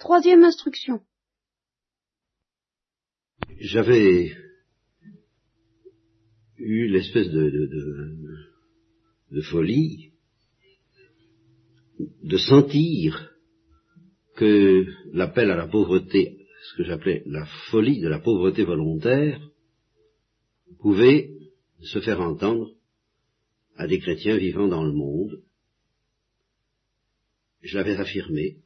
Troisième instruction. J'avais eu l'espèce de, folie de sentir que l'appel à la pauvreté, ce que j'appelais la folie de la pauvreté volontaire, pouvait se faire entendre à des chrétiens vivant dans le monde. Je l'avais affirmé,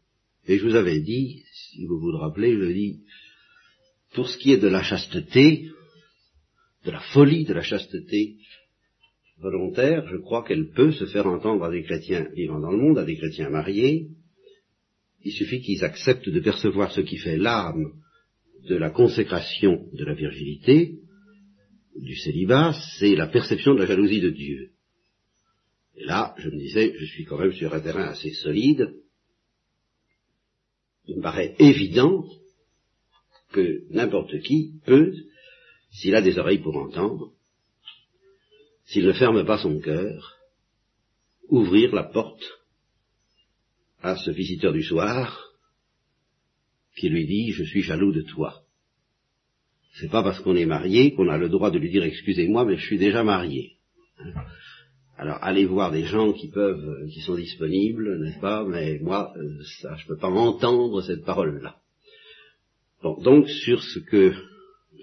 et je vous avais dit, si vous vous le rappelez, je dis, pour ce qui est de la chasteté, de la folie de la chasteté volontaire, je crois qu'elle peut se faire entendre à des chrétiens vivant dans le monde, à des chrétiens mariés. Il suffit qu'ils acceptent de percevoir ce qui fait l'âme de la consécration de la virginité, du célibat, c'est la perception de la jalousie de Dieu. Et là, je me disais, je suis quand même sur un terrain assez solide. Il me paraît évident que n'importe qui peut, s'il a des oreilles pour entendre, s'il ne ferme pas son cœur, ouvrir la porte à ce visiteur du soir qui lui dit je suis jaloux de toi. C'est pas parce qu'on est marié qu'on a le droit de lui dire excusez-moi mais je suis déjà marié. Alors allez voir des gens qui peuvent, qui sont disponibles, n'est-ce pas? Mais moi, euh, ça, je peux pas entendre cette parole-là. Bon, donc sur ce que,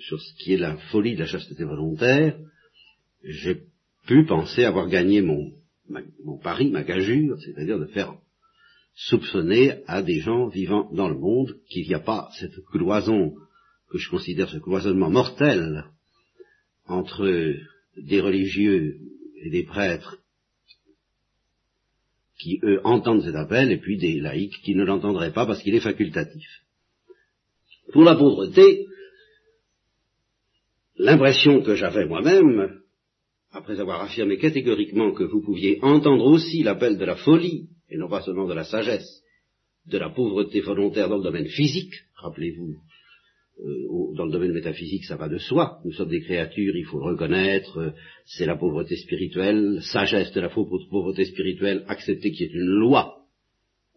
sur ce qui est la folie de la chasteté volontaire, j'ai pu penser avoir gagné mon, mon pari, ma gageure, c'est-à-dire de faire soupçonner à des gens vivant dans le monde qu'il n'y a pas cette cloison que je considère ce cloisonnement mortel entre des religieux et des prêtres qui, eux, entendent cet appel, et puis des laïcs qui ne l'entendraient pas parce qu'il est facultatif. Pour la pauvreté, l'impression que j'avais moi-même, après avoir affirmé catégoriquement que vous pouviez entendre aussi l'appel de la folie, et non pas seulement de la sagesse, de la pauvreté volontaire dans le domaine physique, rappelez-vous, dans le domaine métaphysique, ça va de soi. Nous sommes des créatures, il faut le reconnaître. Euh, c'est la pauvreté spirituelle, sagesse de la pauvreté spirituelle, accepter qu'il y ait une loi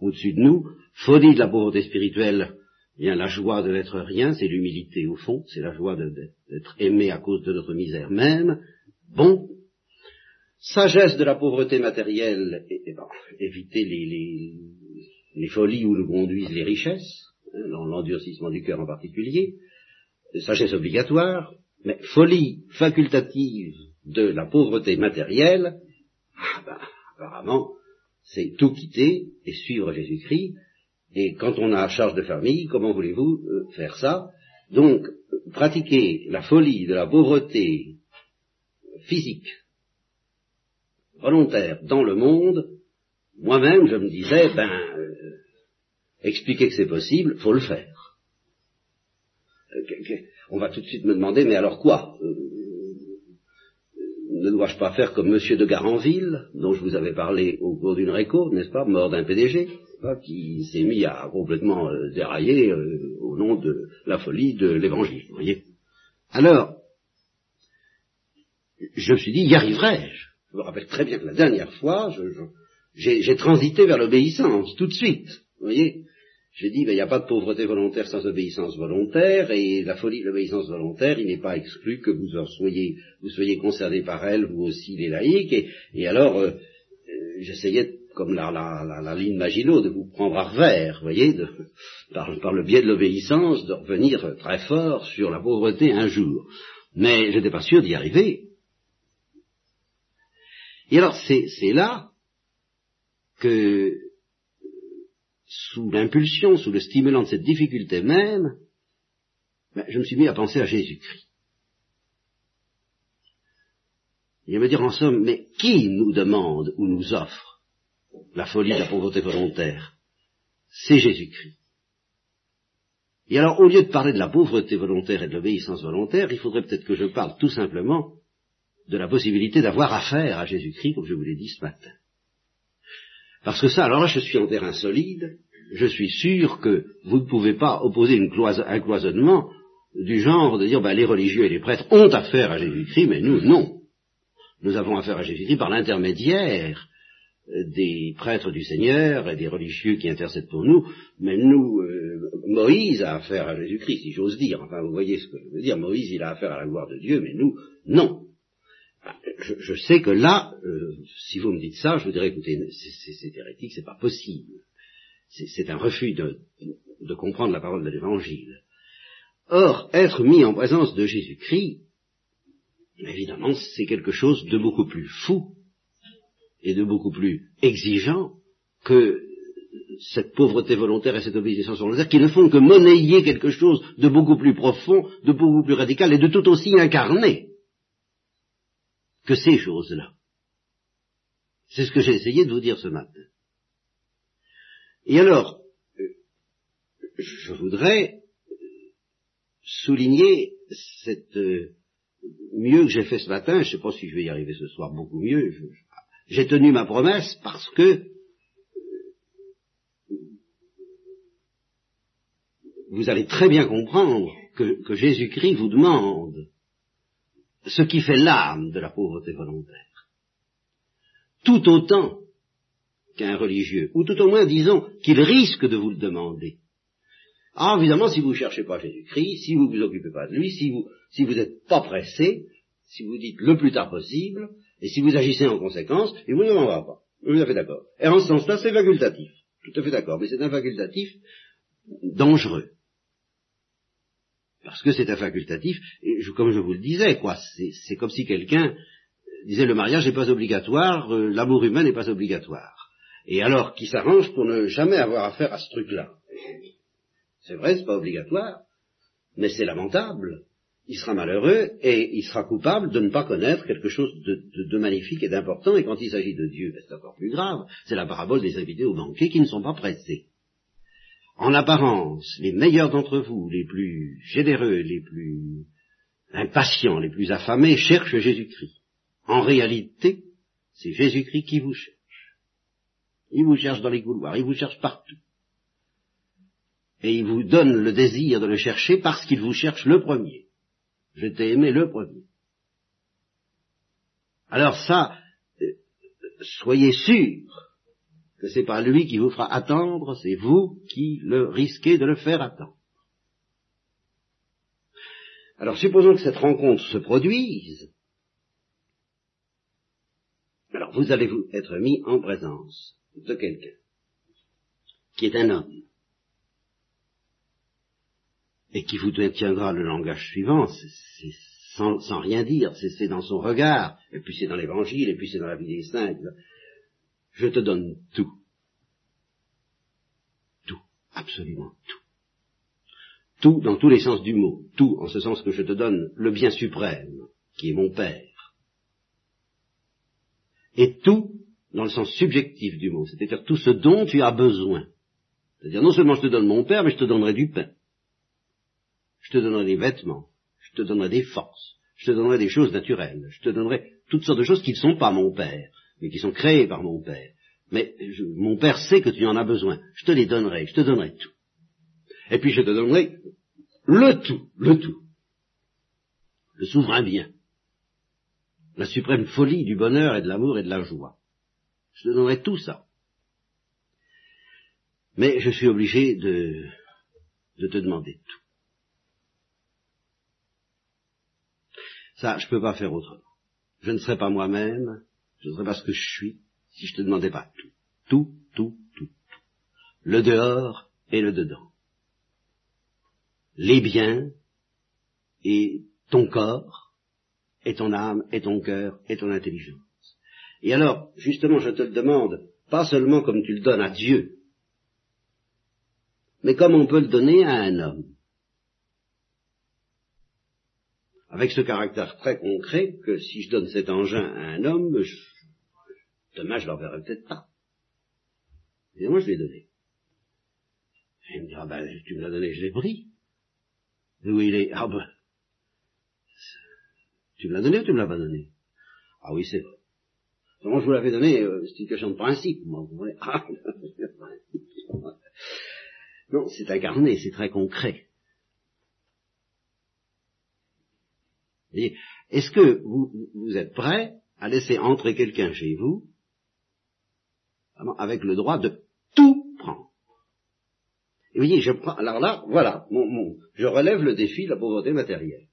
au-dessus de nous. Folie de la pauvreté spirituelle, bien la joie de n'être rien, c'est l'humilité au fond, c'est la joie d'être aimé à cause de notre misère même. Bon. Sagesse de la pauvreté matérielle, et, éviter les, les folies où nous conduisent les richesses l'endurcissement du cœur en particulier, sagesse obligatoire, mais folie facultative de la pauvreté matérielle, ah ben, apparemment, c'est tout quitter et suivre Jésus-Christ. Et quand on a charge de famille, comment voulez-vous euh, faire ça? Donc, pratiquer la folie de la pauvreté physique, volontaire, dans le monde, moi-même, je me disais, ben, euh, expliquer que c'est possible, faut le faire. Euh, on va tout de suite me demander, mais alors quoi? Euh, Ne dois-je pas faire comme Monsieur de Garanville, dont je vous avais parlé au cours d'une réco, n'est-ce pas, mort d'un PDG, qui s'est mis à complètement euh, dérailler au nom de la folie de l'Évangile, voyez? Alors, je me suis dit, y arriverai-je? Je me rappelle très bien que la dernière fois, j'ai transité vers l'obéissance, tout de suite, voyez? J'ai dit, ben, il n'y a pas de pauvreté volontaire sans obéissance volontaire, et la folie de l'obéissance volontaire, il n'est pas exclu que vous soyez, vous soyez concernés par elle, vous aussi les laïcs, et, alors, euh, euh, j'essayais, comme la, la, la, ligne Maginot, de vous prendre à revers, vous voyez, de, par, par, le biais de l'obéissance, de revenir très fort sur la pauvreté un jour. Mais je n'étais pas sûr d'y arriver. Et alors, c'est là que sous l'impulsion, sous le stimulant de cette difficulté même, ben, je me suis mis à penser à Jésus-Christ. Il me dire en somme, mais qui nous demande ou nous offre la folie de la pauvreté volontaire? C'est Jésus-Christ. Et alors, au lieu de parler de la pauvreté volontaire et de l'obéissance volontaire, il faudrait peut-être que je parle tout simplement de la possibilité d'avoir affaire à Jésus-Christ, comme je vous l'ai dit ce matin. Parce que ça, alors là, je suis en terrain solide, je suis sûr que vous ne pouvez pas opposer un cloisonnement du genre de dire ben, les religieux et les prêtres ont affaire à Jésus-Christ, mais nous, non. Nous avons affaire à Jésus-Christ par l'intermédiaire des prêtres du Seigneur et des religieux qui intercèdent pour nous, mais nous, euh, Moïse a affaire à Jésus-Christ, si j'ose dire. Enfin, vous voyez ce que je veux dire. Moïse, il a affaire à la gloire de Dieu, mais nous, non. Je, je sais que là, euh, si vous me dites ça, je vous dirais, écoutez, c'est hérétique, c'est pas possible. C'est un refus de, comprendre la parole de l'Évangile. Or, être mis en présence de Jésus-Christ, évidemment, c'est quelque chose de beaucoup plus fou et de beaucoup plus exigeant que cette pauvreté volontaire et cette obéissance volontaire qui ne font que monnayer quelque chose de beaucoup plus profond, de beaucoup plus radical et de tout aussi incarné que ces choses-là. C'est ce que j'ai essayé de vous dire ce matin. Et alors, je voudrais souligner cette euh, mieux que j'ai fait ce matin, je ne sais pas si je vais y arriver ce soir beaucoup mieux, j'ai tenu ma promesse parce que vous allez très bien comprendre que, que Jésus-Christ vous demande ce qui fait l'âme de la pauvreté volontaire. Tout autant qu'un religieux, ou tout au moins disons qu'il risque de vous le demander. Ah, évidemment, si vous ne cherchez pas Jésus-Christ, si vous ne vous occupez pas de lui, si vous si vous n'êtes pas pressé, si vous dites le plus tard possible, et si vous agissez en conséquence, il vous ne demandera pas. Vous êtes d'accord. Et en ce sens-là, c'est facultatif. Tout à fait d'accord. Mais c'est un facultatif dangereux. Parce que c'est un facultatif, et comme je vous le disais, quoi, c'est comme si quelqu'un disait le mariage n'est pas obligatoire, euh, l'amour humain n'est pas obligatoire. Et alors, qui s'arrange pour ne jamais avoir affaire à ce truc-là. C'est vrai, c'est pas obligatoire, mais c'est lamentable. Il sera malheureux et il sera coupable de ne pas connaître quelque chose de, magnifique et d'important. Et quand il s'agit de Dieu, ben, c'est encore plus grave. C'est la parabole des invités au banquet qui ne sont pas pressés. En apparence, les meilleurs d'entre vous, les plus généreux, les plus impatients, les plus affamés, cherchent Jésus-Christ. En réalité, c'est Jésus-Christ qui vous cherche. Il vous cherche dans les couloirs, il vous cherche partout et il vous donne le désir de le chercher parce qu'il vous cherche le premier. Je t'ai aimé le premier. Alors ça, euh, soyez sûr que c'est pas lui qui vous fera attendre, c'est vous qui le risquez de le faire attendre. Alors supposons que cette rencontre se produise, alors vous allez vous être mis en présence de quelqu'un qui est un homme et qui vous tiendra le langage suivant, c'est sans, rien dire, c'est dans son regard, et puis c'est dans l'évangile, et puis c'est dans la vie des saints. Je te donne tout. Tout, absolument tout. Tout dans tous les sens du mot, tout en ce sens que je te donne le bien suprême, qui est mon Père. Et tout dans le sens subjectif du mot, c'est-à-dire tout ce dont tu as besoin. C'est-à-dire non seulement je te donne mon Père, mais je te donnerai du pain je te donnerai des vêtements, je te donnerai des forces, je te donnerai des choses naturelles, je te donnerai toutes sortes de choses qui ne sont pas mon Père, mais qui sont créées par mon Père. Mais mon Père sait que tu en as besoin, je te les donnerai, je te donnerai tout. Et puis je te donnerai le tout, le tout. Le souverain bien. La suprême folie du bonheur et de l'amour et de la joie. Je te donnerai tout ça. Mais je suis obligé de, de te demander tout. Ça, je ne peux pas faire autrement. Je ne serais pas moi-même, je ne serais pas ce que je suis, si je te demandais pas. Tout, tout, tout, tout. Le dehors et le dedans. Les biens et ton corps, et ton âme, et ton cœur, et ton intelligence. Et alors, justement, je te le demande, pas seulement comme tu le donnes à Dieu, mais comme on peut le donner à un homme. avec ce caractère très concret que si je donne cet engin à un homme, demain je ne l'enverrai peut-être pas. Et moi je l'ai donné. Et il me dira, ben, tu me l'as donné, je l'ai pris. Où il est Ah ben, tu me l'as donné ou tu me l'as pas donné? Ah oui, c'est vrai. Moi je vous l'avais donné, euh, c'est une question de principe, moi, vous voyez. Ah, non, c'est incarné, c'est très concret. Est-ce que vous, êtes prêt à laisser entrer quelqu'un chez vous avec le droit de tout prendre? Et vous voyez, je prends, alors là, voilà, je relève le défi de la pauvreté matérielle.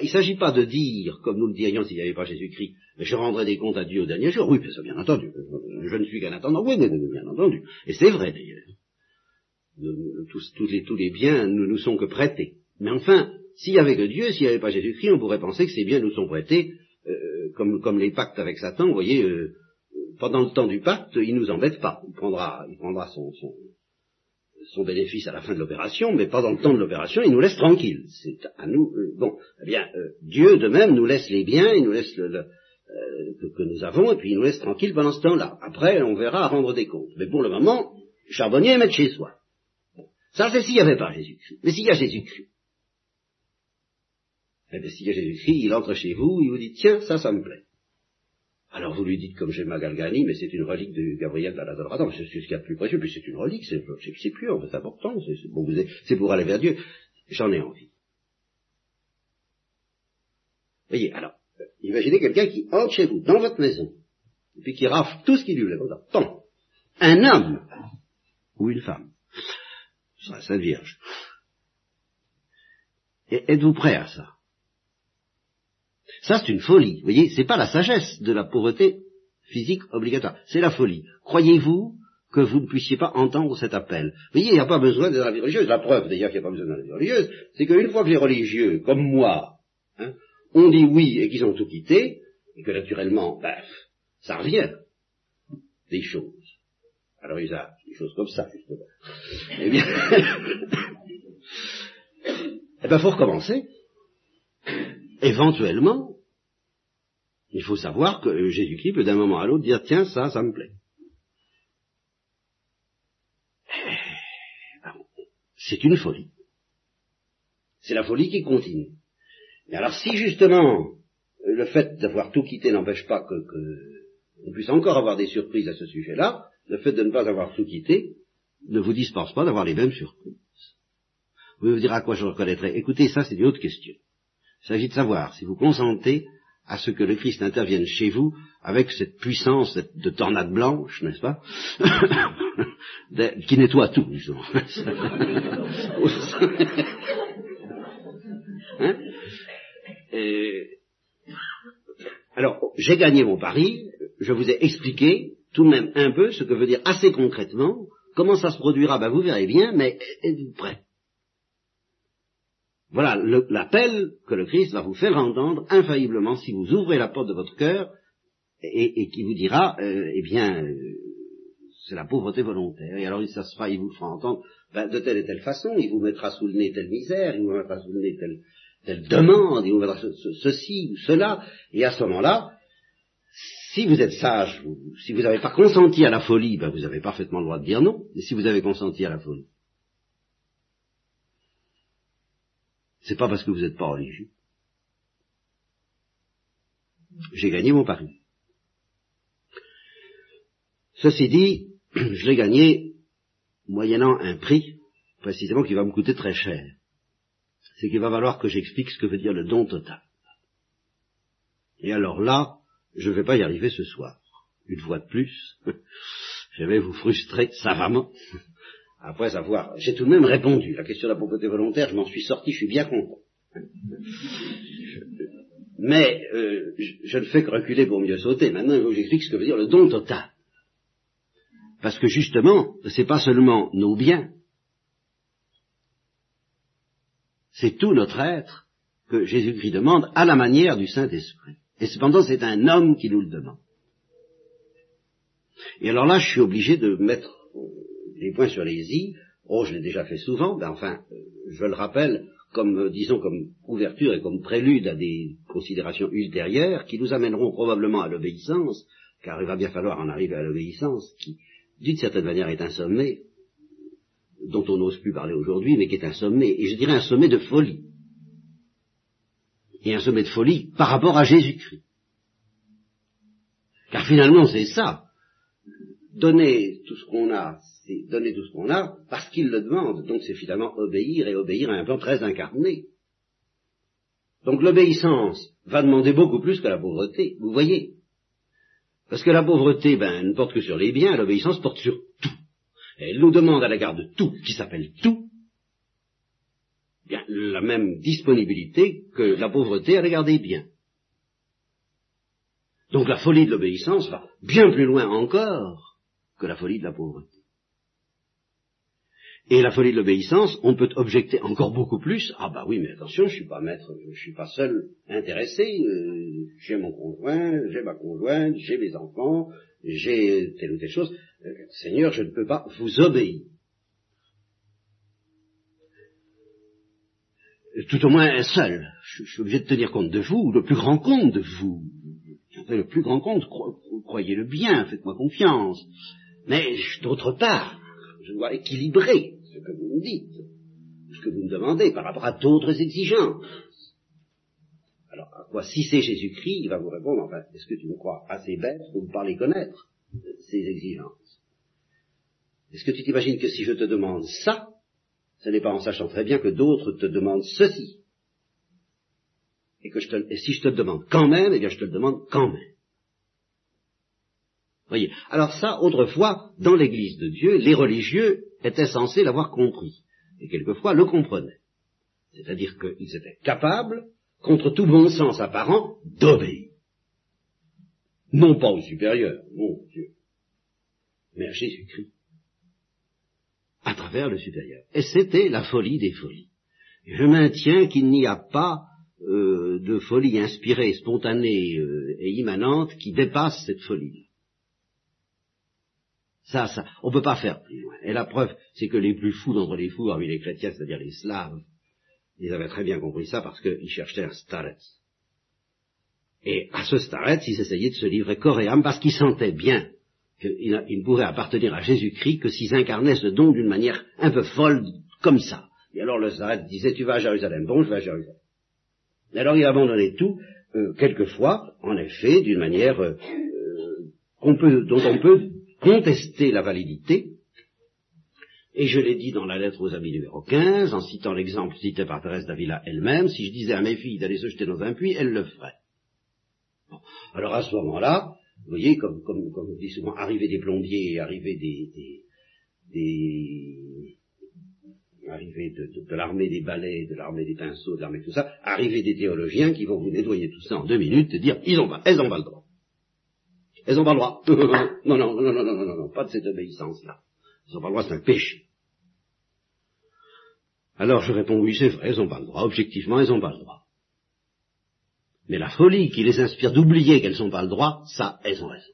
Il ne s'agit pas de dire, comme nous le dirions s'il n'y avait pas Jésus-Christ, je rendrai des comptes à Dieu au dernier jour. Oui, bien entendu. Je ne suis qu'un attendant. Oui, bien entendu. Et c'est vrai d'ailleurs. Tous, les, biens ne nous sont que prêtés. Mais enfin, s'il n'y avait que Dieu, s'il n'y avait pas Jésus-Christ, on pourrait penser que ces biens nous sont prêtés, euh, comme, les pactes avec Satan, vous voyez, euh, pendant le temps du pacte, il ne nous embête pas. Il prendra, son, son, bénéfice à la fin de l'opération, mais pendant le temps de l'opération, il nous laisse tranquilles. C'est à nous. Euh, bon, eh bien, Dieu de même nous laisse les biens, il nous laisse le, que, que, nous avons, et puis il nous laisse tranquilles pendant ce temps-là. Après, on verra à rendre des comptes. Mais pour le moment, charbonnier mettre chez soi. Ça, c'est s'il n'y avait pas Jésus-Christ. Mais s'il y a Jésus-Christ, eh bien, s'il y a Jésus-Christ, il entre chez vous, il vous dit, tiens, ça, ça me plaît. Alors vous lui dites comme j'ai Galgani, mais c'est une relique de Gabriel d'Aladoradam, c'est ce qu'il y a de plus précieux, puis c'est une relique, c'est pur, c'est important, c'est pour aller vers Dieu. J'en ai envie. Voyez, alors, imaginez quelqu'un qui entre chez vous, dans votre maison, et puis qui rafle tout ce qu'il lui voulait. Tant, un homme ou une femme, la Sainte Vierge. Êtes-vous prêt à ça? Ça, c'est une folie. Vous voyez, c'est pas la sagesse de la pauvreté physique obligatoire, c'est la folie. Croyez-vous que vous ne puissiez pas entendre cet appel? Vous voyez, il n'y a pas besoin de la vie religieuse. La preuve, d'ailleurs, qu'il n'y a pas besoin de la vie religieuse, c'est qu'une fois que les religieux, comme moi, hein, ont dit oui et qu'ils ont tout quitté, et que naturellement, ben, ça revient des choses alors il a des choses comme ça, justement. Eh bien, eh bien, faut recommencer. Éventuellement, il faut savoir que Jésus-Christ peut d'un moment à l'autre dire, tiens, ça, ça me plaît. Eh, c'est une folie. C'est la folie qui continue. Et alors si justement le fait d'avoir tout quitté n'empêche pas que, que puisse encore avoir des surprises à ce sujet-là, le fait de ne pas avoir tout quitté ne vous dispense pas d'avoir les mêmes surprises. Vous pouvez vous dire à quoi je reconnaîtrai. Écoutez, ça c'est une autre question. Il s'agit de savoir si vous consentez à ce que le Christ intervienne chez vous avec cette puissance de tornade blanche, n'est-ce pas Qui nettoie tout, justement. hein alors, j'ai gagné mon pari, je vous ai expliqué tout de même un peu ce que veut dire assez concrètement. Comment ça se produira Ben vous verrez bien, mais êtes-vous prêt? Voilà l'appel que le Christ va vous faire entendre infailliblement si vous ouvrez la porte de votre cœur et, qui vous dira, euh, eh bien, euh, c'est la pauvreté volontaire. Et alors ça se fera, il vous fera entendre ben, de telle et telle façon, il vous mettra sous le nez telle misère, il vous mettra sous le nez telle, telle demande, il vous mettra ceci ou cela, et à ce moment-là, si vous êtes sage, si vous n'avez pas consenti à la folie, ben vous avez parfaitement le droit de dire non. Et si vous avez consenti à la folie, c'est pas parce que vous n'êtes pas religieux. J'ai gagné mon pari. Ceci dit, je l'ai gagné moyennant un prix, précisément, qui va me coûter très cher. C'est qu'il va falloir que j'explique ce que veut dire le don total. Et alors là, je ne vais pas y arriver ce soir. Une fois de plus, je vais vous frustrer savamment. Après avoir, j'ai tout de même répondu. La question de la pauvreté volontaire, je m'en suis sorti, je suis bien content. Mais euh, je, ne fais que reculer pour mieux sauter. Maintenant, il faut que j'explique ce que veut dire le don total. Parce que justement, c'est pas seulement nos biens, c'est tout notre être que Jésus-Christ demande à la manière du Saint-Esprit. Et cependant, c'est un homme qui nous le demande. Et alors là, je suis obligé de mettre les points sur les i. Oh, je l'ai déjà fait souvent, ben enfin, euh, je le rappelle comme, euh, disons, comme ouverture et comme prélude à des considérations ultérieures qui nous amèneront probablement à l'obéissance, car il va bien falloir en arriver à l'obéissance, qui, d'une certaine manière, est un sommet dont on n'ose plus parler aujourd'hui, mais qui est un sommet, et je dirais un sommet de folie et un sommet de folie par rapport à Jésus-Christ. Car finalement, c'est ça. Donner tout ce qu'on a, c'est donner tout ce qu'on a parce qu'il le demande. Donc c'est finalement obéir et obéir à un plan très incarné. Donc l'obéissance va demander beaucoup plus que la pauvreté, vous voyez. Parce que la pauvreté, ben, ne porte que sur les biens, l'obéissance porte sur tout. Elle nous demande à la garde de tout, qui s'appelle tout, bien, la même disponibilité que la pauvreté à l'égard des biens. Donc la folie de l'obéissance va bien plus loin encore que la folie de la pauvreté. Et la folie de l'obéissance, on peut objecter encore beaucoup plus. Ah bah oui, mais attention, je suis pas maître, je suis pas seul intéressé. Euh, j'ai mon conjoint, j'ai ma conjointe, j'ai mes enfants, j'ai telle ou telle chose. Euh, Seigneur, je ne peux pas vous obéir. Tout au moins seul. Je, je suis obligé de tenir compte de vous, le plus grand compte de vous. Le plus grand compte, croyez-le bien, faites-moi confiance. Mais d'autre part, je dois équilibrer ce que vous me dites, ce que vous me demandez par rapport à d'autres exigences. Alors, à quoi, si c'est Jésus-Christ, il va vous répondre, enfin, est-ce que tu me crois assez bête pour ne pas les connaître, ces exigences? Est-ce que tu t'imagines que si je te demande ça, ce n'est pas en sachant très bien que d'autres te demandent ceci? Et que je te, et si je te le demande quand même, eh bien je te le demande quand même. Alors ça, autrefois, dans l'Église de Dieu, les religieux étaient censés l'avoir compris, et quelquefois le comprenaient. C'est-à-dire qu'ils étaient capables, contre tout bon sens apparent, d'obéir. Non pas au supérieur, mon Dieu, mais à Jésus-Christ, à travers le supérieur. Et c'était la folie des folies. Je maintiens qu'il n'y a pas euh, de folie inspirée, spontanée euh, et immanente qui dépasse cette folie. Ça, ça, on ne peut pas faire plus loin. Et la preuve, c'est que les plus fous d'entre les fous, parmi les chrétiens, c'est-à-dire les Slaves, ils avaient très bien compris ça parce qu'ils cherchaient un starets. Et à ce starets, ils essayaient de se livrer corps et âme parce qu'ils sentaient bien qu'ils ne pourraient appartenir à Jésus-Christ que s'ils incarnaient ce don d'une manière un peu folle, comme ça. Et alors le starets disait, tu vas à Jérusalem. Bon, je vais à Jérusalem. Et alors il abandonnait tout, euh, quelquefois, en effet, d'une manière euh, euh peut, dont on peut contester la validité, et je l'ai dit dans la lettre aux amis numéro 15, en citant l'exemple cité par Thérèse d'Avila elle-même, si je disais à mes filles d'aller se jeter dans un puits, elles le feraient. Alors à ce moment-là, vous voyez, comme, comme, comme on dit souvent, arriver des plombiers, arriver des, des, des arriver de, de, l'armée des balais, de l'armée des pinceaux, de l'armée de tout ça, arriver des théologiens qui vont vous nettoyer tout ça en deux minutes et dire, ils ont elles ont pas le droit. Elles n'ont pas le droit. non, non, non, non, non, non, non, non, pas de cette obéissance-là. Elles n'ont pas le droit, c'est un péché. Alors je réponds, oui, c'est vrai, elles n'ont pas le droit. Objectivement, elles n'ont pas le droit. Mais la folie qui les inspire d'oublier qu'elles n'ont pas le droit, ça, elles ont raison.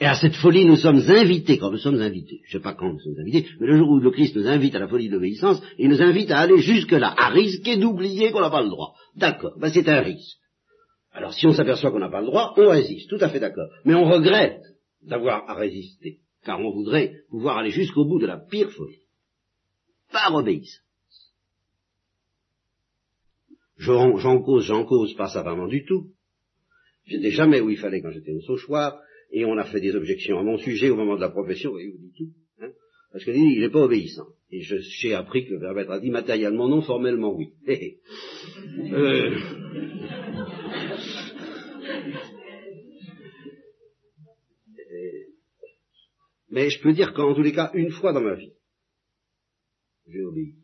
Et à cette folie, nous sommes invités, quand nous sommes invités, je ne sais pas quand nous sommes invités, mais le jour où le Christ nous invite à la folie de l'obéissance, il nous invite à aller jusque-là, à risquer d'oublier qu'on n'a pas le droit. D'accord, ben c'est un risque. Alors si on s'aperçoit qu'on n'a pas le droit, on résiste, tout à fait d'accord. Mais on regrette d'avoir à résister, car on voudrait pouvoir aller jusqu'au bout de la pire folie. Par obéissance. J'en cause, j'en cause pas savamment du tout. J'étais jamais où il fallait quand j'étais au Sauchoir, et on a fait des objections à mon sujet au moment de la profession, et vous dites tout. Hein, parce qu'il n'est pas obéissant. Et j'ai appris que le verbe être dit matériellement non, formellement oui. euh, Mais je peux dire qu'en tous les cas, une fois dans ma vie, j'ai obéi.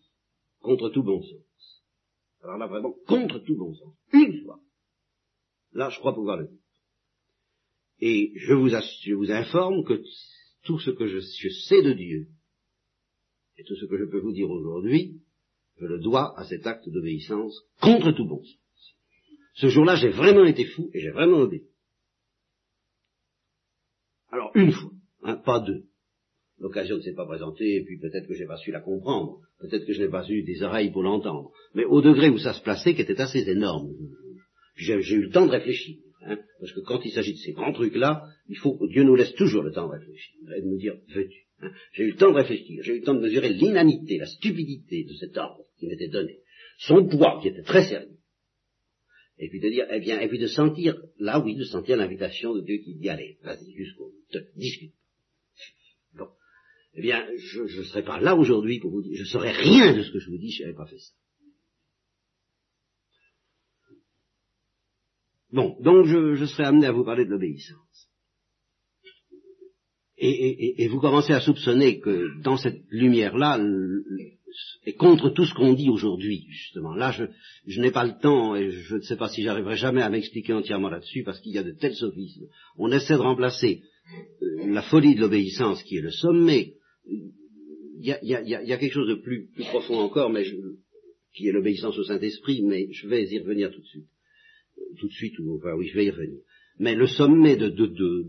Contre tout bon sens. Alors là, vraiment, contre tout bon sens. Une fois. Là, je crois pouvoir le dire. Et je vous, je vous informe que tout ce que je, je, sais de Dieu, et tout ce que je peux vous dire aujourd'hui, je le dois à cet acte d'obéissance contre tout bon sens. Ce jour-là, j'ai vraiment été fou et j'ai vraiment obéi. Alors, une fois. Hein, pas deux. L'occasion ne s'est pas présentée, et puis peut-être que j'ai pas su la comprendre, peut-être que je n'ai pas eu des oreilles pour l'entendre. Mais au degré où ça se plaçait, qui était assez énorme, j'ai eu le temps de réfléchir. Hein, parce que quand il s'agit de ces grands trucs-là, il faut que Dieu nous laisse toujours le temps de réfléchir, et de nous dire, veux-tu hein. J'ai eu le temps de réfléchir, j'ai eu le temps de mesurer l'inanité, la stupidité de cet ordre qui m'était donné, son poids qui était très sérieux, et puis de dire, eh bien, et puis de sentir, là oui, de sentir l'invitation de Dieu qui dit, allez, vas-y, jusqu'au, discute. Eh bien, je ne serai pas là aujourd'hui pour vous dire, je ne saurais rien de ce que je vous dis si je n'avais pas fait ça. Bon, donc je, je serai amené à vous parler de l'obéissance. Et, vous commencez à soupçonner que dans cette lumière-là, et contre tout ce qu'on dit aujourd'hui, justement, là je, n'ai pas le temps et je ne sais pas si j'arriverai jamais à m'expliquer entièrement là-dessus parce qu'il y a de tels sophismes. On essaie de remplacer euh, la folie de l'obéissance qui est le sommet. Il y a, quelque chose de plus, profond encore, mais qui est l'obéissance au Saint-Esprit, mais je vais y revenir tout de suite. Tout de suite, ou enfin oui, je vais y revenir. Mais le sommet de, de, de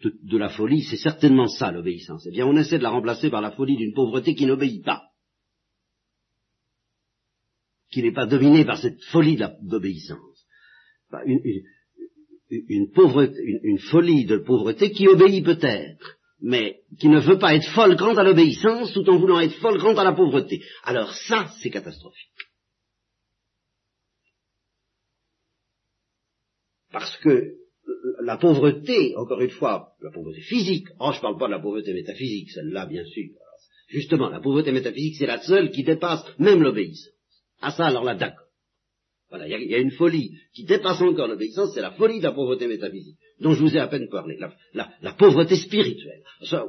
de, la folie, c'est certainement ça l'obéissance. Eh bien, on essaie de la remplacer par la folie d'une pauvreté qui n'obéit pas, qui n'est pas dominée par cette folie d'obéissance. Une, une, une, folie de pauvreté qui obéit peut-être, mais qui ne veut pas être folle quant à l'obéissance tout en voulant être folle quant à la pauvreté. Alors ça, c'est catastrophique. Parce que la pauvreté, encore une fois, la pauvreté physique, oh, je ne parle pas de la pauvreté métaphysique, celle-là, bien sûr. Justement, la pauvreté métaphysique, c'est la seule qui dépasse même l'obéissance. À ça, alors là, d'accord. Voilà, il y, a une folie qui dépasse encore l'obéissance, c'est la folie de la pauvreté métaphysique, dont je vous ai à peine parlé, la, pauvreté spirituelle,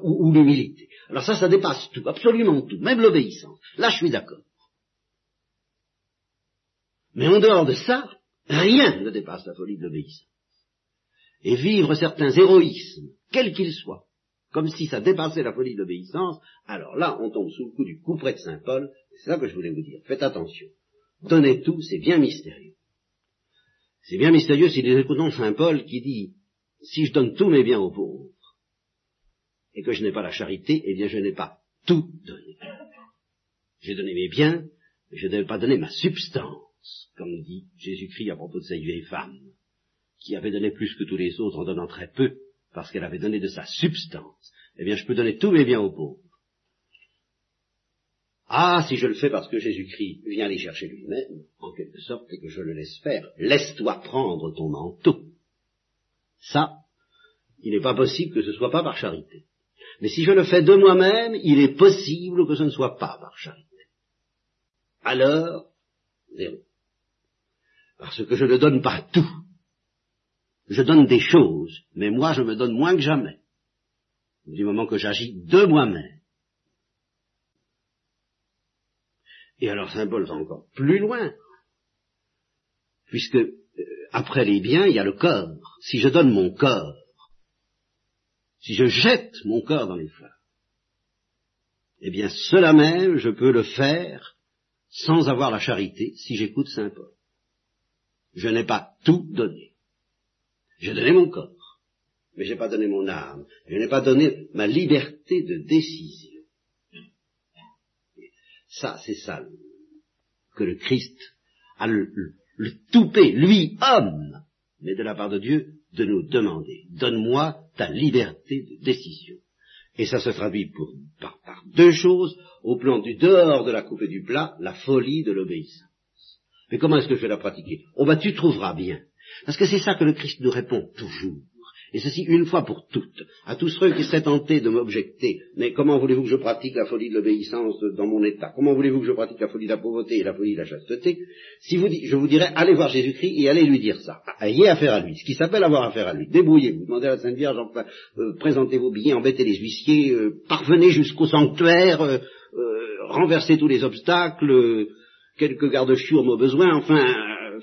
ou, l'humilité. Alors ça, ça dépasse tout, absolument tout, même l'obéissance. Là, je suis d'accord. Mais en dehors de ça, rien ne dépasse la folie de l'obéissance et vivre certains héroïsmes, quels qu'ils soient, comme si ça dépassait la folie d'obéissance, alors là, on tombe sous le coup du coup près de Saint Paul, c'est ça que je voulais vous dire. Faites attention. Donnez tout, c'est bien mystérieux. C'est bien mystérieux si nous écoutons Saint Paul qui dit, si je donne tous mes biens aux pauvres, et que je n'ai pas la charité, eh bien je n'ai pas tout donné. J'ai donné mes biens, mais je n'ai pas donné ma substance, comme dit Jésus-Christ à propos de cette vieille femme qui avait donné plus que tous les autres en donnant très peu, parce qu'elle avait donné de sa substance, eh bien je peux donner tous mes biens aux pauvres. Ah, si je le fais parce que Jésus-Christ vient les chercher lui-même, en quelque sorte, et que je le laisse faire, laisse-toi prendre ton manteau. Ça, il n'est pas possible que ce soit pas par charité. Mais si je le fais de moi-même, il est possible que ce ne soit pas par charité. Alors, zéro. Parce que je ne donne pas tout je donne des choses, mais moi je me donne moins que jamais, du moment que j'agis de moi-même. Et alors Saint Paul va encore plus loin, puisque euh, après les biens, il y a le corps. Si je donne mon corps, si je jette mon corps dans les flammes, eh bien cela même, je peux le faire sans avoir la charité si j'écoute Saint Paul. Je n'ai pas tout donné. J'ai donné mon corps, mais je n'ai pas donné mon âme, je n'ai pas donné ma liberté de décision. Ça, c'est ça que le Christ a le, le, toupet, lui, homme, mais de la part de Dieu, de nous demander, donne-moi ta liberté de décision. Et ça se traduit par, par, deux choses, au plan du dehors de la coupe et du plat, la folie de l'obéissance. Mais comment est-ce que je vais la pratiquer? Oh ben tu trouveras bien. Parce que c'est ça que le Christ nous répond toujours. Et ceci une fois pour toutes, à tous ceux qui seraient tentés de m'objecter, mais comment voulez-vous que je pratique la folie de l'obéissance dans mon état? Comment voulez-vous que je pratique la folie de la pauvreté et la folie de la chasteté? Si vous, je vous dirais, allez voir Jésus-Christ et allez lui dire ça. Ayez affaire à lui, ce qui s'appelle avoir affaire à lui. Débrouillez-vous, demandez à la Sainte Vierge, enfin, euh, présentez vos billets, embêtez les huissiers, euh, parvenez jusqu'au sanctuaire, euh, renversez tous les obstacles, quelques gardes-chiourmes au besoin, enfin,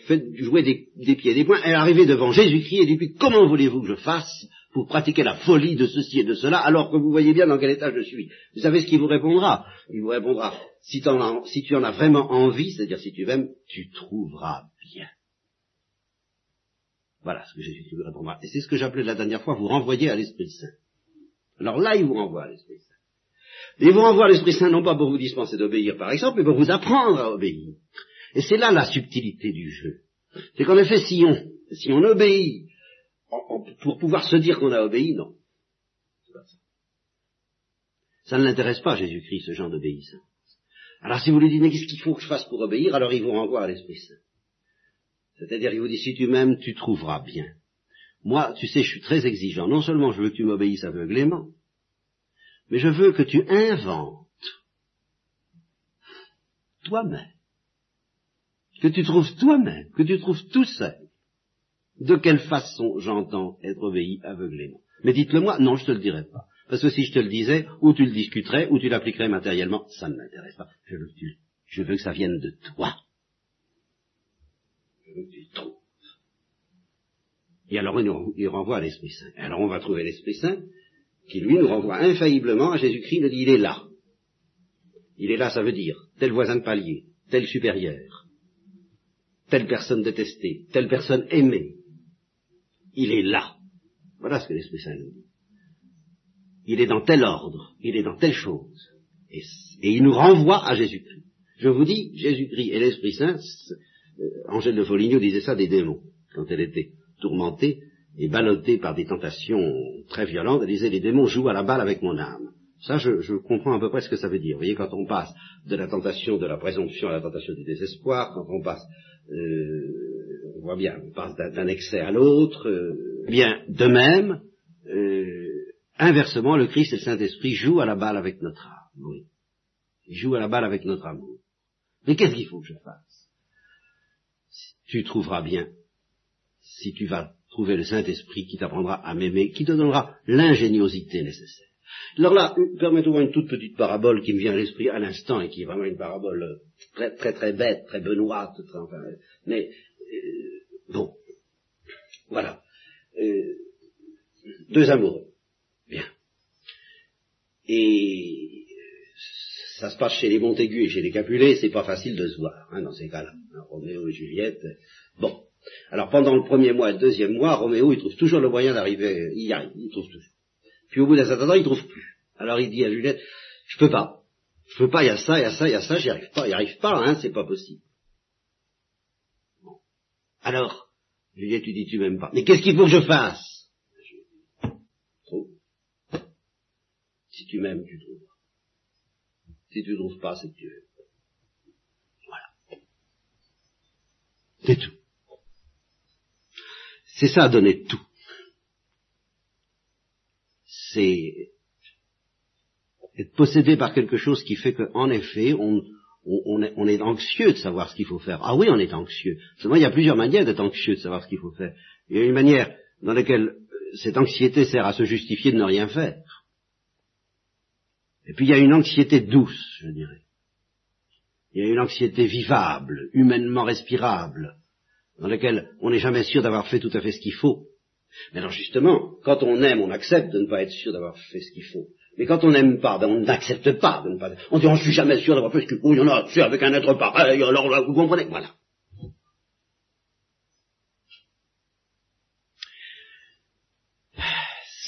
faites jouer des, pieds et des poings, elle est devant Jésus-Christ et dit, comment voulez-vous que je fasse pour pratiquer la folie de ceci et de cela, alors que vous voyez bien dans quel état je suis? Vous savez ce qu'il vous répondra? Il vous répondra, si, tu en as vraiment envie, c'est-à-dire si tu m'aimes, tu trouveras bien. Voilà ce que Jésus vous répondra. Et c'est ce que j'appelais la dernière fois, vous renvoyer à l'Esprit Saint. Alors là, il vous renvoie à l'Esprit Saint. Il vous renvoie à l'Esprit Saint non pas pour vous dispenser d'obéir, par exemple, mais pour vous apprendre à obéir. Et c'est là la subtilité du jeu. C'est qu'en effet, si on, si on obéit pour pouvoir se dire qu'on a obéi, non. Ça ne l'intéresse pas, Jésus-Christ, ce genre d'obéissance. Alors si vous lui dites, mais qu'est-ce qu'il faut que je fasse pour obéir Alors il vous renvoie à l'Esprit Saint. C'est-à-dire, il vous dit, si tu m'aimes, tu trouveras bien. Moi, tu sais, je suis très exigeant. Non seulement je veux que tu m'obéisses aveuglément, mais je veux que tu inventes toi-même que tu trouves toi-même, que tu trouves tout seul, De quelle façon j'entends être obéi aveuglément Mais dites-le moi, non, je te le dirai pas. Parce que si je te le disais, ou tu le discuterais, ou tu l'appliquerais matériellement, ça ne m'intéresse pas. Je veux, que je veux que ça vienne de toi. Je veux que tu trouves. Et alors il renvoie à l'Esprit Saint. Alors on va trouver l'Esprit Saint qui lui nous renvoie infailliblement à Jésus-Christ, nous dit il est là. Il est là, ça veut dire tel voisin de palier, tel supérieur, telle personne détestée, telle personne aimée. Il est là. Voilà ce que l'Esprit Saint nous dit. Il est dans tel ordre, il est dans telle chose. Et, il nous renvoie à Jésus-Christ. Je vous dis, Jésus-Christ et l'Esprit Saint, euh, Angèle de Foligno disait ça des démons, quand elle était tourmentée et ballottée par des tentations très violentes, elle disait les démons jouent à la balle avec mon âme. Ça, je, comprends à peu près ce que ça veut dire. Vous voyez, quand on passe de la tentation de la présomption à la tentation du désespoir, quand on passe, euh, on voit bien, on passe d'un excès à l'autre, euh, bien, de même, euh, inversement, le Christ et le Saint-Esprit jouent à la balle avec notre âme. Oui. Ils jouent à la balle avec notre amour. Mais qu'est-ce qu'il faut que je fasse? Tu trouveras bien si tu vas trouver le Saint-Esprit qui t'apprendra à m'aimer, qui te donnera l'ingéniosité nécessaire. Alors là, permettez-moi une toute petite parabole qui me vient à l'esprit à l'instant et qui est vraiment une parabole euh, très très très bête, très benoîte, très, enfin, mais euh, bon, voilà. Euh, deux amoureux, bien. Et ça se passe chez les Montaigu et chez les Capulet, c'est pas facile de se voir hein, dans ces cas-là. Roméo et Juliette, bon. Alors pendant le premier mois et le deuxième mois, Roméo il trouve toujours le moyen d'arriver, il y arrive, il trouve toujours. Puis au bout d'un certain temps, il trouve plus. Alors il dit à Juliette, je peux pas. Je peux pas, il y a ça, il y a ça, il y a ça, j'y arrive pas, il arrive pas, hein, c'est pas possible. Bon. Alors, Juliette, tu dis, tu m'aimes pas. Mais qu'est-ce qu'il faut que je fasse? Trouve. Si tu m'aimes, tu trouves. Si tu ne trouves pas, c'est que tu aimes. Voilà. C'est tout. C'est ça, donner tout. C'est être possédé par quelque chose qui fait qu'en effet, on, on, est, anxieux de savoir ce qu'il faut faire. Ah oui, on est anxieux. Seulement, il y a plusieurs manières d'être anxieux de savoir ce qu'il faut faire. Il y a une manière dans laquelle cette anxiété sert à se justifier de ne rien faire. Et puis il y a une anxiété douce, je dirais. Il y a une anxiété vivable, humainement respirable, dans lequel on n'est jamais sûr d'avoir fait tout à fait ce qu'il faut. Mais alors justement, quand on aime, on accepte de ne pas être sûr d'avoir fait ce qu'il faut. Mais quand on n'aime pas, ben on n'accepte pas de ne pas. On dit, oh, ne suis jamais sûr d'avoir fait ce qu'il faut. Il y en a, c'est avec un être pareil. Alors là, vous comprenez Voilà.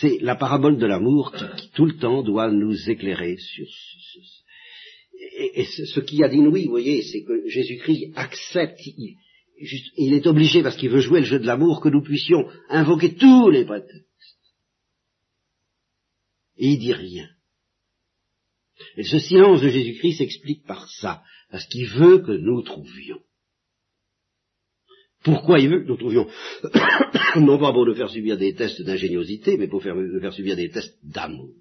C'est la parabole de l'amour qui, tout le temps doit nous éclairer sur ce, et, et ce, qui a d'inouï, vous voyez, c'est que Jésus-Christ accepte, il est obligé, parce qu'il veut jouer le jeu de l'amour, que nous puissions invoquer tous les prétextes. Et il dit rien. Et ce silence de Jésus-Christ s'explique par ça, parce qu'il veut que nous trouvions. Pourquoi il veut que nous trouvions? Non pas pour nous faire subir des tests d'ingéniosité, mais pour nous faire subir des tests d'amour.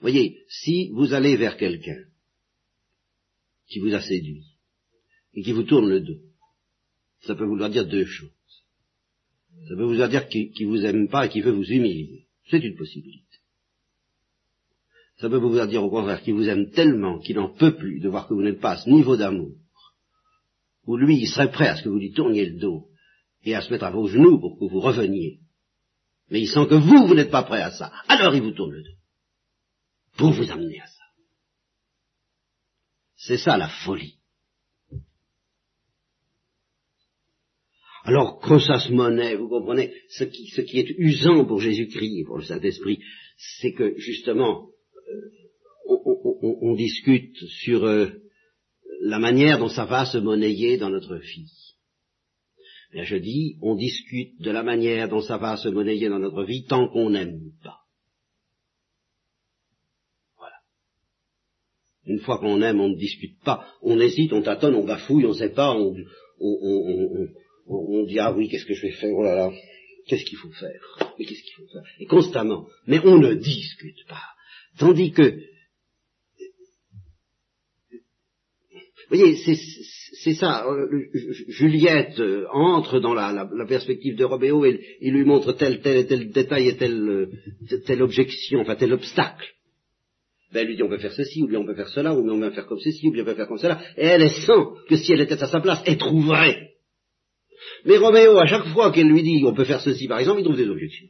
Voyez, si vous allez vers quelqu'un qui vous a séduit et qui vous tourne le dos. Ça peut vouloir dire deux choses. Ça peut vouloir dire qu'il ne vous aime pas et qu'il veut vous humilier. C'est une possibilité. Ça peut vouloir dire au contraire qu'il vous aime tellement qu'il n'en peut plus de voir que vous n'êtes pas à ce niveau d'amour, où lui, il serait prêt à ce que vous lui tourniez le dos et à se mettre à vos genoux pour que vous reveniez. Mais il sent que vous, vous n'êtes pas prêt à ça. Alors il vous tourne le dos. Pour vous amener à ça. C'est ça la folie. Alors, quand ça se monnaie, vous comprenez, ce qui, ce qui est usant pour Jésus-Christ et pour le Saint-Esprit, c'est que justement, euh, on, discute sur euh, la manière dont ça va se monnayer dans notre vie. Bien, je dis, on discute de la manière dont ça va se monnayer dans notre vie tant qu'on n'aime pas. Une fois qu'on aime, on ne discute pas, on hésite, on tâtonne, on bafouille, on ne sait pas, on, on, dit ah oui, qu'est-ce que je vais faire, oh là là, qu'est-ce qu'il faut faire, mais qu'est-ce qu'il faut faire, et constamment, mais on ne discute pas, tandis que Vous voyez, c'est ça. Euh, Juliette euh, entre dans la, perspective de Robéo et il lui montre tel, tel tel détail et telle, telle objection, enfin tel obstacle. Ben, elle lui dit on peut faire ceci, ou bien on peut faire cela, ou bien on peut faire comme ceci, ou bien on peut faire comme cela. Et elle, sent que si elle était à sa place, elle trouverait. Mais Roméo, à chaque fois qu'elle lui dit on peut faire ceci, par exemple, il trouve des objections.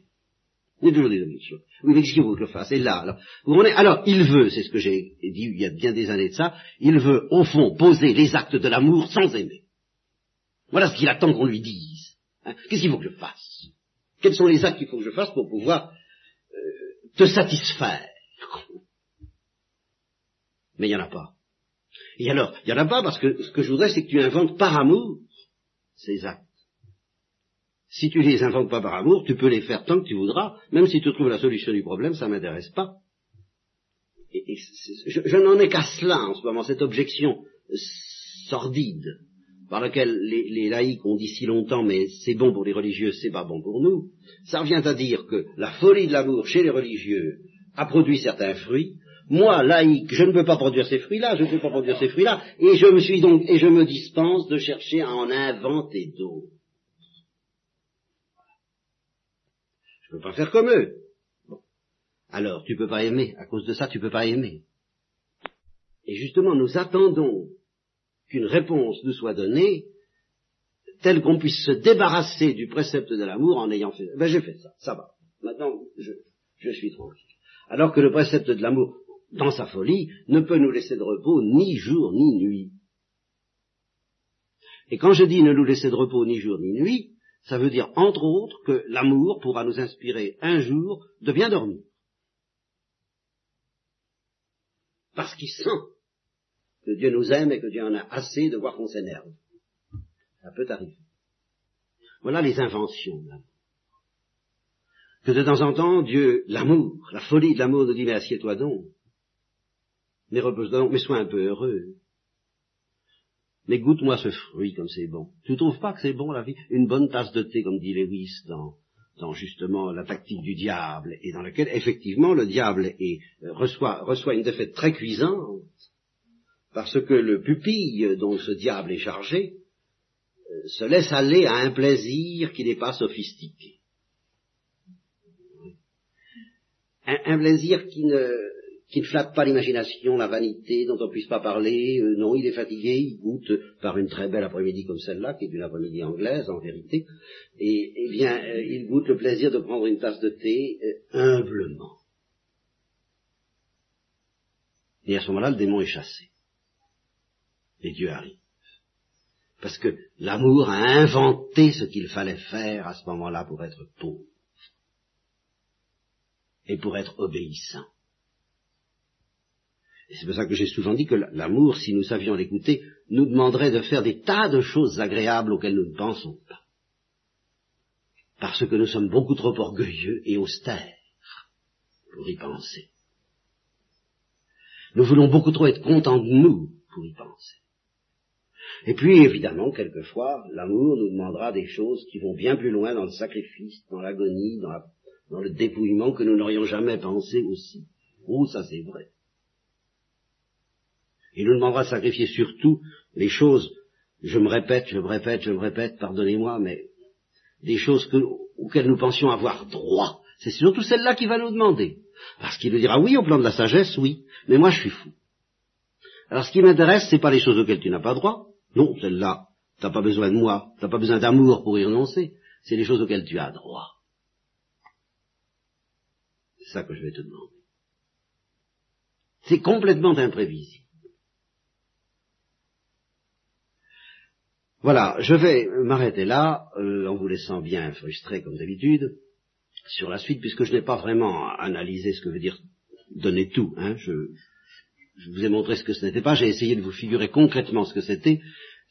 Il y a toujours des objections. Oui, mais qu'est-ce qu'il veut que je fasse? Et là, alors, vous alors, il veut, c'est ce que j'ai dit il y a bien des années de ça, il veut, au fond, poser les actes de l'amour sans aimer. Voilà ce qu'il attend qu'on lui dise. Hein. Qu'est-ce qu'il faut que je fasse? Quels sont les actes qu'il faut que je fasse pour pouvoir euh, te satisfaire? Mais il n'y en a pas. Et alors, il n'y en a pas parce que ce que je voudrais, c'est que tu inventes par amour ces actes. Si tu les inventes pas par amour, tu peux les faire tant que tu voudras, même si tu trouves la solution du problème, ça m'intéresse pas. Je, n'en ai qu'à cela en ce moment, cette objection sordide par laquelle les, les laïcs ont dit si longtemps, mais c'est bon pour les religieux, c'est pas bon pour nous. Ça revient à dire que la folie de l'amour chez les religieux a produit certains fruits, moi, laïque, je ne peux pas produire ces fruits-là, je ne peux pas produire ces fruits-là, et je me suis donc, et je me dispense de chercher à en inventer d'autres. Je ne peux pas faire comme eux. Alors, tu ne peux pas aimer. À cause de ça, tu ne peux pas aimer. Et justement, nous attendons qu'une réponse nous soit donnée telle qu'on puisse se débarrasser du précepte de l'amour en ayant fait. Ben, j'ai fait ça, ça va. Maintenant, je, je suis tranquille. Alors que le précepte de l'amour, dans sa folie, ne peut nous laisser de repos ni jour ni nuit. Et quand je dis ne nous laisser de repos ni jour ni nuit, ça veut dire entre autres que l'amour pourra nous inspirer un jour de bien dormir. Parce qu'il sent que Dieu nous aime et que Dieu en a assez de voir qu'on s'énerve. Ça peut arriver. Voilà les inventions. Que de temps en temps, Dieu, l'amour, la folie de l'amour nous dit, mais assieds-toi donc mais repose donc, mais sois un peu heureux. Mais goûte-moi ce fruit comme c'est bon. Tu trouves pas que c'est bon la vie? Une bonne tasse de thé, comme dit Lewis dans, dans justement la tactique du diable, et dans laquelle effectivement le diable reçoit, reçoit une défaite très cuisante, parce que le pupille dont ce diable est chargé euh, se laisse aller à un plaisir qui n'est pas sophistiqué. un plaisir qui ne, qui ne flatte pas l'imagination, la vanité, dont on ne puisse pas parler. Euh, non, il est fatigué, il goûte par une très belle après-midi comme celle-là, qui est une après-midi anglaise en vérité, et eh bien, euh, il goûte le plaisir de prendre une tasse de thé euh, humblement. Et à ce moment-là, le démon est chassé. Et Dieu arrive. Parce que l'amour a inventé ce qu'il fallait faire à ce moment-là pour être pauvre et pour être obéissant. Et c'est pour ça que j'ai souvent dit que l'amour, si nous savions l'écouter, nous demanderait de faire des tas de choses agréables auxquelles nous ne pensons pas. Parce que nous sommes beaucoup trop orgueilleux et austères pour y penser. Nous voulons beaucoup trop être contents de nous pour y penser. Et puis, évidemment, quelquefois, l'amour nous demandera des choses qui vont bien plus loin dans le sacrifice, dans l'agonie, dans, le dépouillement que nous n'aurions jamais pensé aussi. Oh, ça c'est vrai. Il nous demandera de sacrifier surtout les choses, je me répète, je me répète, je me répète, pardonnez-moi, mais des choses auxquelles nous pensions avoir droit. C'est surtout celle-là qu'il va nous demander. Parce qu'il nous dira oui au plan de la sagesse, oui, mais moi je suis fou. Alors ce qui m'intéresse, c'est pas les choses auxquelles tu n'as pas droit. Non, celle-là, t'as pas besoin de moi, t'as pas besoin d'amour pour y renoncer. C'est les choses auxquelles tu as droit. C'est ça que je vais te demander. C'est complètement imprévisible. Voilà, je vais m'arrêter là, euh, en vous laissant bien frustré comme d'habitude, sur la suite, puisque je n'ai pas vraiment analysé ce que veut dire donner tout. Hein, je, vous ai montré ce que ce n'était pas, j'ai essayé de vous figurer concrètement ce que c'était.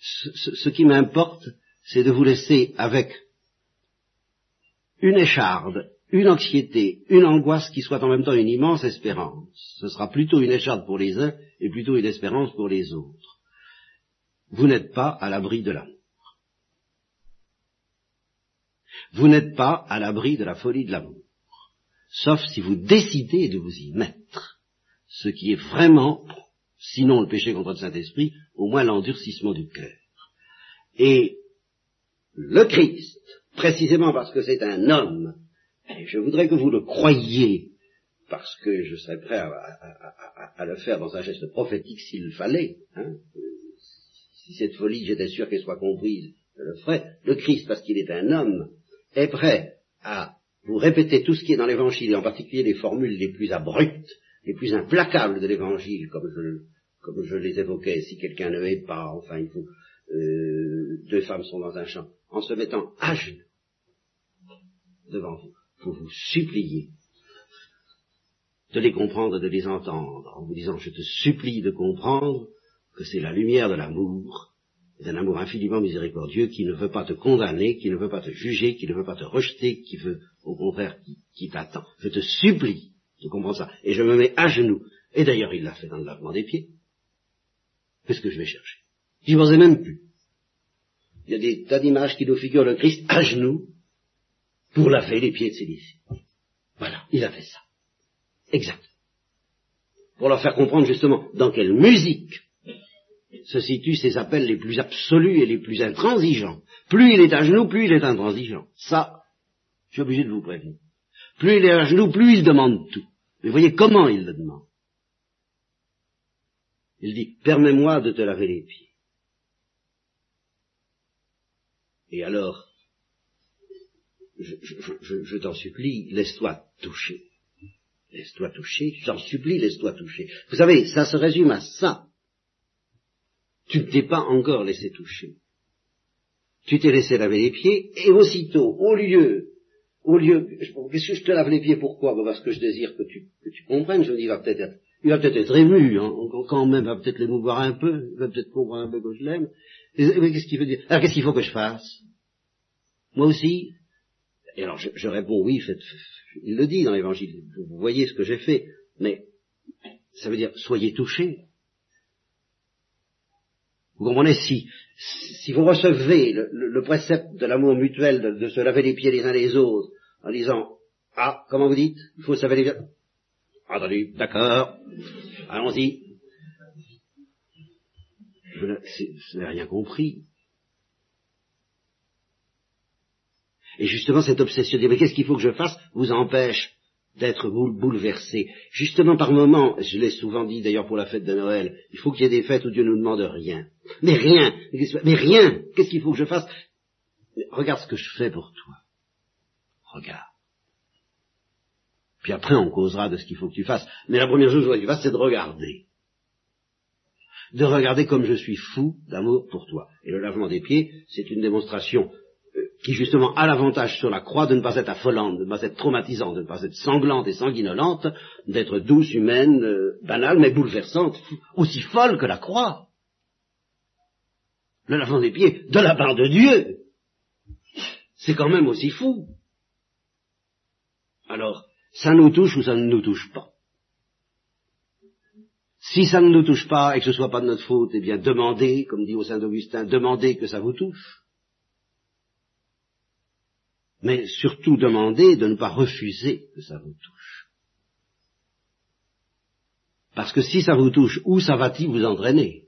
Ce, qui m'importe, c'est de vous laisser avec une écharde, une anxiété, une angoisse qui soit en même temps une immense espérance. Ce sera plutôt une écharde pour les uns et plutôt une espérance pour les autres vous n'êtes pas à l'abri de l'amour. Vous n'êtes pas à l'abri de la folie de l'amour, sauf si vous décidez de vous y mettre, ce qui est vraiment sinon le péché contre le Saint-Esprit, au moins l'endurcissement du cœur. Et le Christ, précisément parce que c'est un homme, et je voudrais que vous le croyiez, parce que je serais prêt à, le faire dans un geste prophétique s'il fallait, hein, si cette folie, j'étais sûr qu'elle soit comprise, je le ferais, le Christ, parce qu'il est un homme, est prêt à vous répéter tout ce qui est dans l'Évangile, et en particulier les formules les plus abruptes, les plus implacables de l'Évangile, comme je, comme je les évoquais, si quelqu'un ne hait pas, enfin il faut, euh, deux femmes sont dans un champ, en se mettant à genoux devant vous, pour vous supplier de les comprendre, de les entendre, en vous disant, je te supplie de comprendre que c'est la lumière de l'amour, d'un amour infiniment miséricordieux qui ne veut pas te condamner, qui ne veut pas te juger, qui ne veut pas te rejeter, qui veut au contraire qui, t'attend. Je te supplie de comprendre ça. Et je me mets à genoux. Et d'ailleurs, il l'a fait dans le lavement des pieds. Qu'est-ce que je vais chercher? J'y pensais même plus. Il y a des tas d'images qui nous figurent le Christ à genoux pour laver les pieds de ses disciples. Voilà, il a fait ça. Exact. Pour leur faire comprendre justement dans quelle musique se situent ces appels les plus absolus et les plus intransigeants. Plus il est à genoux, plus il est intransigeant. Ça, je suis obligé de vous prévenir. Plus il est à genoux, plus il demande tout. Mais voyez comment il le demande. Il dit, permets-moi de te laver les pieds. Et alors, je, je t'en supplie, laisse-toi toucher. Laisse-toi toucher, j'en supplie, laisse-toi toucher. Vous savez, ça se résume à ça. Tu ne t'es pas encore laissé toucher. Tu t'es laissé laver les pieds, et aussitôt, au lieu, au lieu, qu'est-ce que je te lave les pieds, pourquoi Parce que je désire que tu, que tu comprennes, je me dis, il va peut-être être, il va peut-être être ému, hein, quand même, il va peut-être l'émouvoir un peu, il va peut-être comprendre un peu que je l'aime. Mais qu'est-ce qu'il veut dire? Alors qu'est-ce qu'il faut que je fasse? Moi aussi? Et alors je, réponds, oui, il le dit dans l'évangile, vous voyez ce que j'ai fait, mais ça veut dire soyez touchés. Vous comprenez si, si vous recevez le, précepte de l'amour mutuel, de, se laver les pieds les uns les autres, en disant Ah, comment vous dites? Il faut se laver les pieds. Entendu, d'accord, allons-y. Je n'ai rien compris. Et justement, cette obsession de mais qu'est-ce qu'il faut que je fasse, vous empêche d'être bouleversé. Justement, par moments, je l'ai souvent dit d'ailleurs pour la fête de Noël, il faut qu'il y ait des fêtes où Dieu ne nous demande rien. Mais rien, mais rien, qu'est-ce qu'il faut que je fasse? Regarde ce que je fais pour toi. Regarde. Puis après, on causera de ce qu'il faut que tu fasses. Mais la première chose que tu fasses, c'est de regarder. De regarder comme je suis fou d'amour pour toi. Et le lavement des pieds, c'est une démonstration qui justement a l'avantage sur la croix de ne pas être affolante, de ne pas être traumatisante, de ne pas être sanglante et sanguinolente, d'être douce, humaine, euh, banale, mais bouleversante, aussi folle que la croix. Le lavement des pieds de la part de Dieu, c'est quand même aussi fou. Alors, ça nous touche ou ça ne nous touche pas? Si ça ne nous touche pas et que ce soit pas de notre faute, eh bien demandez, comme dit au Saint Augustin, demandez que ça vous touche mais surtout demandez de ne pas refuser que ça vous touche. Parce que si ça vous touche, où ça va-t-il vous entraîner?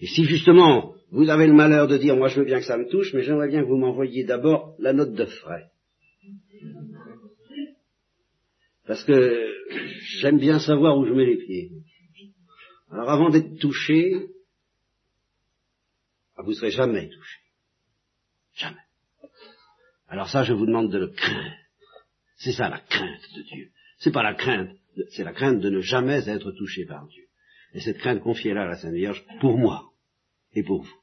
Et si justement vous avez le malheur de dire moi je veux bien que ça me touche, mais j'aimerais bien que vous m'envoyiez d'abord la note de frais. Parce que j'aime bien savoir où je mets les pieds. Alors avant d'être touché, vous ne serez jamais touché. Jamais. Alors ça, je vous demande de le craindre. C'est ça la crainte de Dieu. C'est pas la crainte, c'est la crainte de ne jamais être touché par Dieu. Et cette crainte, confiez-la à la Sainte Vierge pour moi et pour vous.